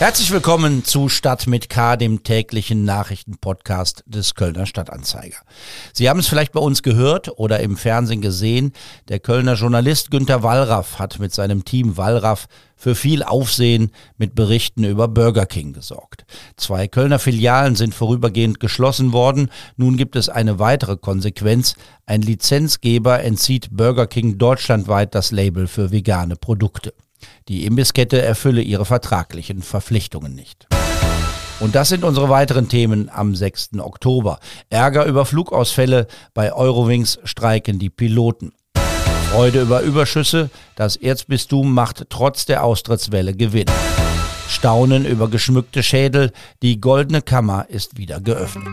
Herzlich willkommen zu Stadt mit K, dem täglichen Nachrichtenpodcast des Kölner Stadtanzeiger. Sie haben es vielleicht bei uns gehört oder im Fernsehen gesehen. Der Kölner Journalist Günter Wallraff hat mit seinem Team Wallraff für viel Aufsehen mit Berichten über Burger King gesorgt. Zwei Kölner Filialen sind vorübergehend geschlossen worden. Nun gibt es eine weitere Konsequenz. Ein Lizenzgeber entzieht Burger King deutschlandweit das Label für vegane Produkte. Die Imbisskette erfülle ihre vertraglichen Verpflichtungen nicht. Und das sind unsere weiteren Themen am 6. Oktober. Ärger über Flugausfälle, bei Eurowings streiken die Piloten. Freude über Überschüsse, das Erzbistum macht trotz der Austrittswelle Gewinn. Staunen über geschmückte Schädel, die goldene Kammer ist wieder geöffnet.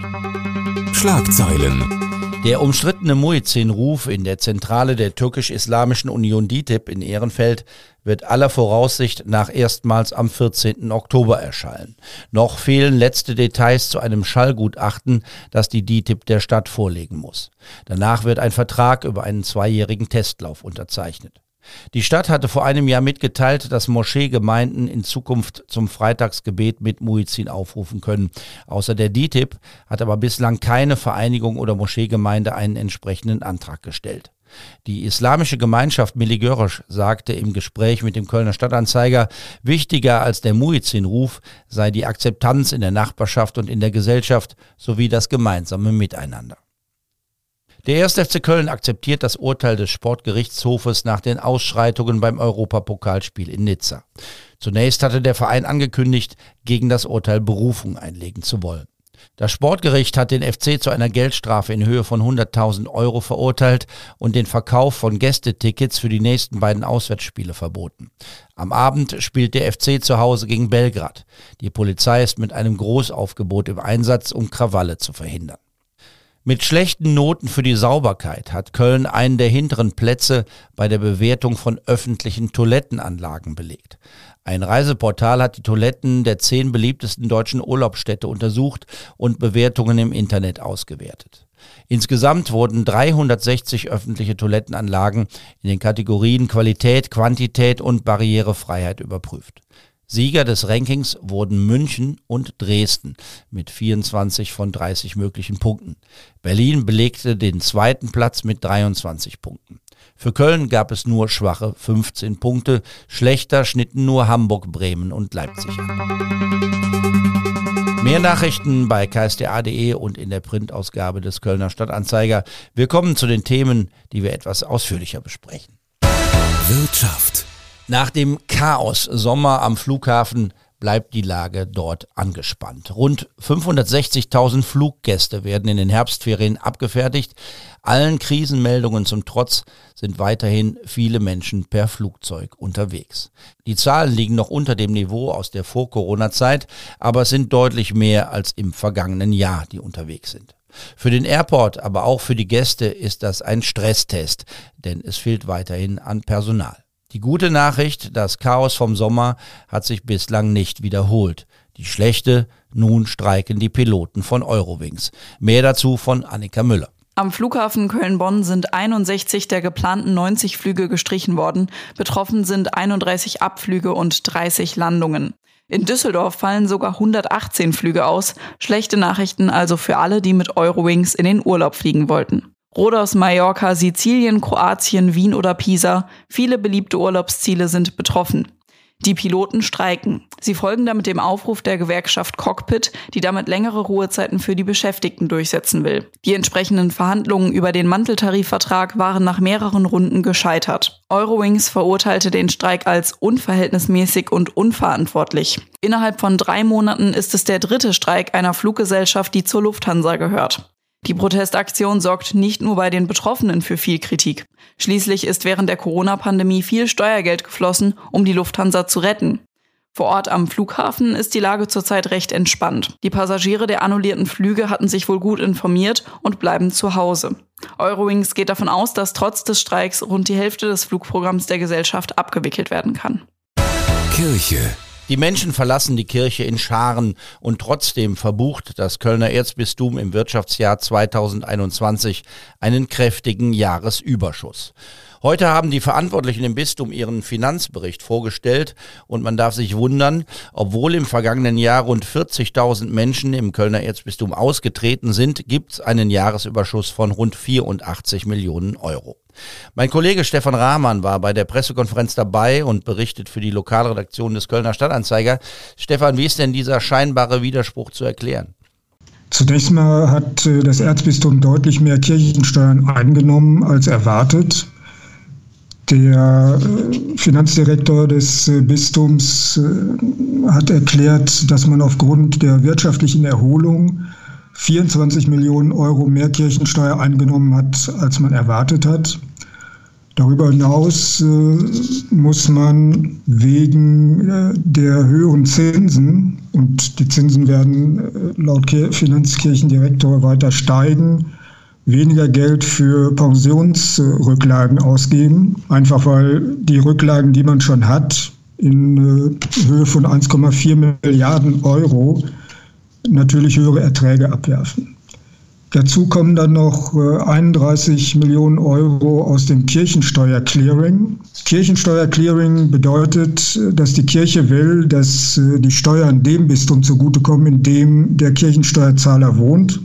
Schlagzeilen. Der umstrittene Muezzin-Ruf in der Zentrale der türkisch-islamischen Union DITIB in Ehrenfeld wird aller Voraussicht nach erstmals am 14. Oktober erschallen. Noch fehlen letzte Details zu einem Schallgutachten, das die DITIB der Stadt vorlegen muss. Danach wird ein Vertrag über einen zweijährigen Testlauf unterzeichnet. Die Stadt hatte vor einem Jahr mitgeteilt, dass Moscheegemeinden in Zukunft zum Freitagsgebet mit Muizin aufrufen können. Außer der DITIB hat aber bislang keine Vereinigung oder Moscheegemeinde einen entsprechenden Antrag gestellt. Die islamische Gemeinschaft Miligörisch sagte im Gespräch mit dem Kölner Stadtanzeiger, wichtiger als der Muizin-Ruf sei die Akzeptanz in der Nachbarschaft und in der Gesellschaft sowie das gemeinsame Miteinander. Der 1. FC Köln akzeptiert das Urteil des Sportgerichtshofes nach den Ausschreitungen beim Europapokalspiel in Nizza. Zunächst hatte der Verein angekündigt, gegen das Urteil Berufung einlegen zu wollen. Das Sportgericht hat den FC zu einer Geldstrafe in Höhe von 100.000 Euro verurteilt und den Verkauf von Gästetickets für die nächsten beiden Auswärtsspiele verboten. Am Abend spielt der FC zu Hause gegen Belgrad. Die Polizei ist mit einem Großaufgebot im Einsatz, um Krawalle zu verhindern. Mit schlechten Noten für die Sauberkeit hat Köln einen der hinteren Plätze bei der Bewertung von öffentlichen Toilettenanlagen belegt. Ein Reiseportal hat die Toiletten der zehn beliebtesten deutschen Urlaubsstädte untersucht und Bewertungen im Internet ausgewertet. Insgesamt wurden 360 öffentliche Toilettenanlagen in den Kategorien Qualität, Quantität und Barrierefreiheit überprüft. Sieger des Rankings wurden München und Dresden mit 24 von 30 möglichen Punkten. Berlin belegte den zweiten Platz mit 23 Punkten. Für Köln gab es nur schwache 15 Punkte. Schlechter schnitten nur Hamburg, Bremen und Leipzig an. Mehr Nachrichten bei ksda.de und in der Printausgabe des Kölner Stadtanzeiger. Wir kommen zu den Themen, die wir etwas ausführlicher besprechen. Wirtschaft. Nach dem Chaos Sommer am Flughafen bleibt die Lage dort angespannt. Rund 560.000 Fluggäste werden in den Herbstferien abgefertigt. Allen Krisenmeldungen zum Trotz sind weiterhin viele Menschen per Flugzeug unterwegs. Die Zahlen liegen noch unter dem Niveau aus der Vor-Corona-Zeit, aber es sind deutlich mehr als im vergangenen Jahr, die unterwegs sind. Für den Airport, aber auch für die Gäste ist das ein Stresstest, denn es fehlt weiterhin an Personal. Die gute Nachricht, das Chaos vom Sommer hat sich bislang nicht wiederholt. Die schlechte, nun streiken die Piloten von Eurowings. Mehr dazu von Annika Müller. Am Flughafen Köln-Bonn sind 61 der geplanten 90 Flüge gestrichen worden. Betroffen sind 31 Abflüge und 30 Landungen. In Düsseldorf fallen sogar 118 Flüge aus. Schlechte Nachrichten also für alle, die mit Eurowings in den Urlaub fliegen wollten. Rhodos, Mallorca, Sizilien, Kroatien, Wien oder Pisa. Viele beliebte Urlaubsziele sind betroffen. Die Piloten streiken. Sie folgen damit dem Aufruf der Gewerkschaft Cockpit, die damit längere Ruhezeiten für die Beschäftigten durchsetzen will. Die entsprechenden Verhandlungen über den Manteltarifvertrag waren nach mehreren Runden gescheitert. Eurowings verurteilte den Streik als unverhältnismäßig und unverantwortlich. Innerhalb von drei Monaten ist es der dritte Streik einer Fluggesellschaft, die zur Lufthansa gehört. Die Protestaktion sorgt nicht nur bei den Betroffenen für viel Kritik. Schließlich ist während der Corona-Pandemie viel Steuergeld geflossen, um die Lufthansa zu retten. Vor Ort am Flughafen ist die Lage zurzeit recht entspannt. Die Passagiere der annullierten Flüge hatten sich wohl gut informiert und bleiben zu Hause. Eurowings geht davon aus, dass trotz des Streiks rund die Hälfte des Flugprogramms der Gesellschaft abgewickelt werden kann. Kirche. Die Menschen verlassen die Kirche in Scharen und trotzdem verbucht das Kölner Erzbistum im Wirtschaftsjahr 2021 einen kräftigen Jahresüberschuss. Heute haben die Verantwortlichen im Bistum ihren Finanzbericht vorgestellt und man darf sich wundern, obwohl im vergangenen Jahr rund 40.000 Menschen im Kölner Erzbistum ausgetreten sind, gibt es einen Jahresüberschuss von rund 84 Millionen Euro. Mein Kollege Stefan Rahmann war bei der Pressekonferenz dabei und berichtet für die Lokalredaktion des Kölner Stadtanzeiger. Stefan, wie ist denn dieser scheinbare Widerspruch zu erklären? Zunächst mal hat äh, das Erzbistum deutlich mehr Kirchensteuern eingenommen als erwartet. Der äh, Finanzdirektor des äh, Bistums hat erklärt, dass man aufgrund der wirtschaftlichen Erholung 24 Millionen Euro mehr Kirchensteuer eingenommen hat, als man erwartet hat. Darüber hinaus muss man wegen der höheren Zinsen, und die Zinsen werden laut Finanzkirchendirektor weiter steigen, weniger Geld für Pensionsrücklagen ausgeben, einfach weil die Rücklagen, die man schon hat, in äh, Höhe von 1,4 Milliarden Euro natürlich höhere Erträge abwerfen. Dazu kommen dann noch 31 äh, Millionen Euro aus dem Kirchensteuerclearing. Kirchensteuerclearing bedeutet, dass die Kirche will, dass äh, die Steuern dem Bistum zugutekommen, in dem der Kirchensteuerzahler wohnt.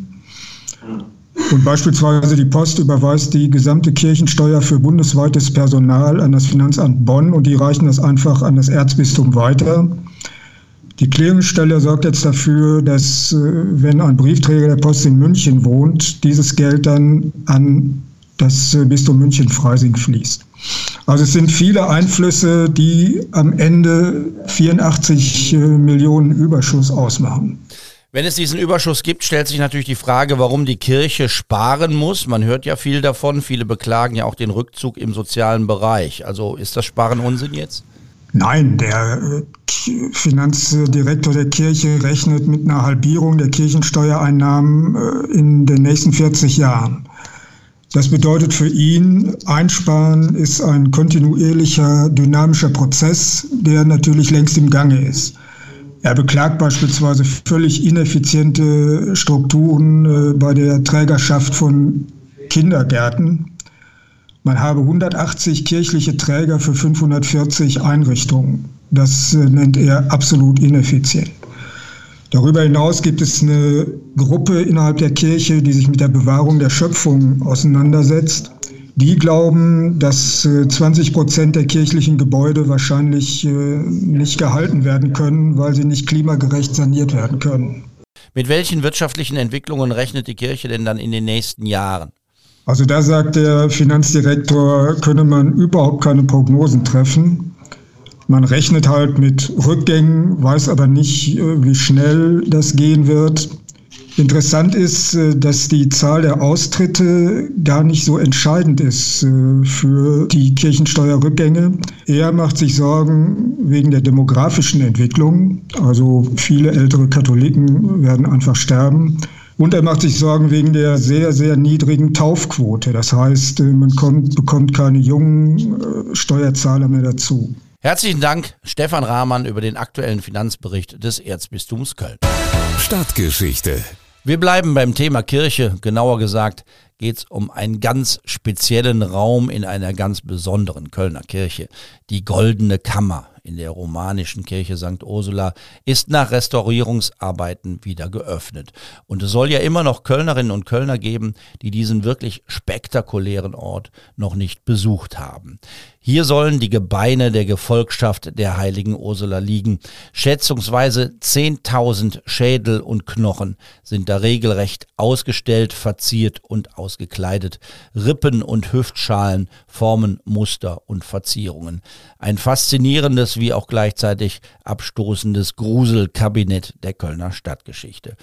Und beispielsweise die Post überweist die gesamte Kirchensteuer für bundesweites Personal an das Finanzamt Bonn und die reichen das einfach an das Erzbistum weiter. Die Klärungsstelle sorgt jetzt dafür, dass äh, wenn ein Briefträger der Post in München wohnt, dieses Geld dann an das äh, Bistum München-Freising fließt. Also es sind viele Einflüsse, die am Ende 84 äh, Millionen Überschuss ausmachen. Wenn es diesen Überschuss gibt, stellt sich natürlich die Frage, warum die Kirche sparen muss. Man hört ja viel davon. Viele beklagen ja auch den Rückzug im sozialen Bereich. Also ist das Sparen Unsinn jetzt? Nein, der äh, Finanzdirektor der Kirche rechnet mit einer Halbierung der Kirchensteuereinnahmen äh, in den nächsten 40 Jahren. Das bedeutet für ihn, Einsparen ist ein kontinuierlicher, dynamischer Prozess, der natürlich längst im Gange ist. Er beklagt beispielsweise völlig ineffiziente Strukturen äh, bei der Trägerschaft von Kindergärten. Man habe 180 kirchliche Träger für 540 Einrichtungen. Das äh, nennt er absolut ineffizient. Darüber hinaus gibt es eine Gruppe innerhalb der Kirche, die sich mit der Bewahrung der Schöpfung auseinandersetzt. Die glauben, dass 20 äh, Prozent der kirchlichen Gebäude wahrscheinlich äh, nicht gehalten werden können, weil sie nicht klimagerecht saniert werden können. Mit welchen wirtschaftlichen Entwicklungen rechnet die Kirche denn dann in den nächsten Jahren? Also da sagt der Finanzdirektor, könne man überhaupt keine Prognosen treffen. Man rechnet halt mit Rückgängen, weiß aber nicht, äh, wie schnell das gehen wird. Interessant ist, äh, dass die Zahl der Austritte gar nicht so entscheidend ist äh, für die Kirchensteuerrückgänge. Er macht sich Sorgen wegen der demografischen Entwicklung. Also viele ältere Katholiken werden einfach sterben. Und er macht sich Sorgen wegen der sehr, sehr niedrigen Taufquote. Das heißt, äh, man kommt, bekommt keine jungen Steuerzahler mehr dazu. Herzlichen Dank, Stefan Rahmann, über den aktuellen Finanzbericht des Erzbistums Köln. Stadtgeschichte wir bleiben beim Thema Kirche. Genauer gesagt geht es um einen ganz speziellen Raum in einer ganz besonderen Kölner Kirche, die Goldene Kammer in der romanischen Kirche St. Ursula ist nach Restaurierungsarbeiten wieder geöffnet. Und es soll ja immer noch Kölnerinnen und Kölner geben, die diesen wirklich spektakulären Ort noch nicht besucht haben. Hier sollen die Gebeine der Gefolgschaft der heiligen Ursula liegen. Schätzungsweise 10.000 Schädel und Knochen sind da regelrecht ausgestellt, verziert und ausgekleidet. Rippen und Hüftschalen formen Muster und Verzierungen. Ein faszinierendes wie auch gleichzeitig abstoßendes Gruselkabinett der Kölner Stadtgeschichte.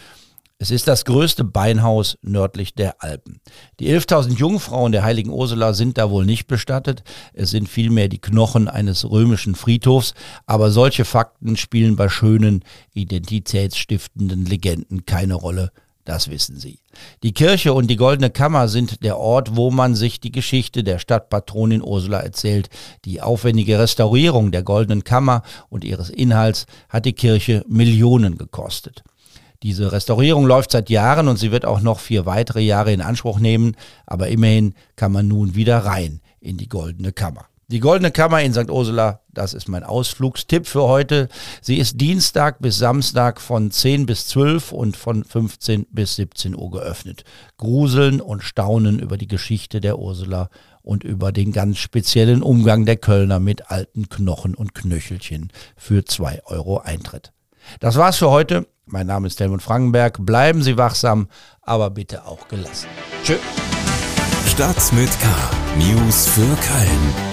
Es ist das größte Beinhaus nördlich der Alpen. Die 11.000 Jungfrauen der heiligen Ursula sind da wohl nicht bestattet. Es sind vielmehr die Knochen eines römischen Friedhofs. Aber solche Fakten spielen bei schönen, identitätsstiftenden Legenden keine Rolle. Das wissen Sie. Die Kirche und die Goldene Kammer sind der Ort, wo man sich die Geschichte der Stadtpatronin Ursula erzählt. Die aufwendige Restaurierung der Goldenen Kammer und ihres Inhalts hat die Kirche Millionen gekostet. Diese Restaurierung läuft seit Jahren und sie wird auch noch vier weitere Jahre in Anspruch nehmen, aber immerhin kann man nun wieder rein in die Goldene Kammer. Die Goldene Kammer in St. Ursula, das ist mein Ausflugstipp für heute. Sie ist Dienstag bis Samstag von 10 bis 12 und von 15 bis 17 Uhr geöffnet. Gruseln und staunen über die Geschichte der Ursula und über den ganz speziellen Umgang der Kölner mit alten Knochen und Knöchelchen für 2 Euro Eintritt. Das war's für heute. Mein Name ist Helmut Frankenberg. Bleiben Sie wachsam, aber bitte auch gelassen. Tschö. Stadt mit K. News für Köln.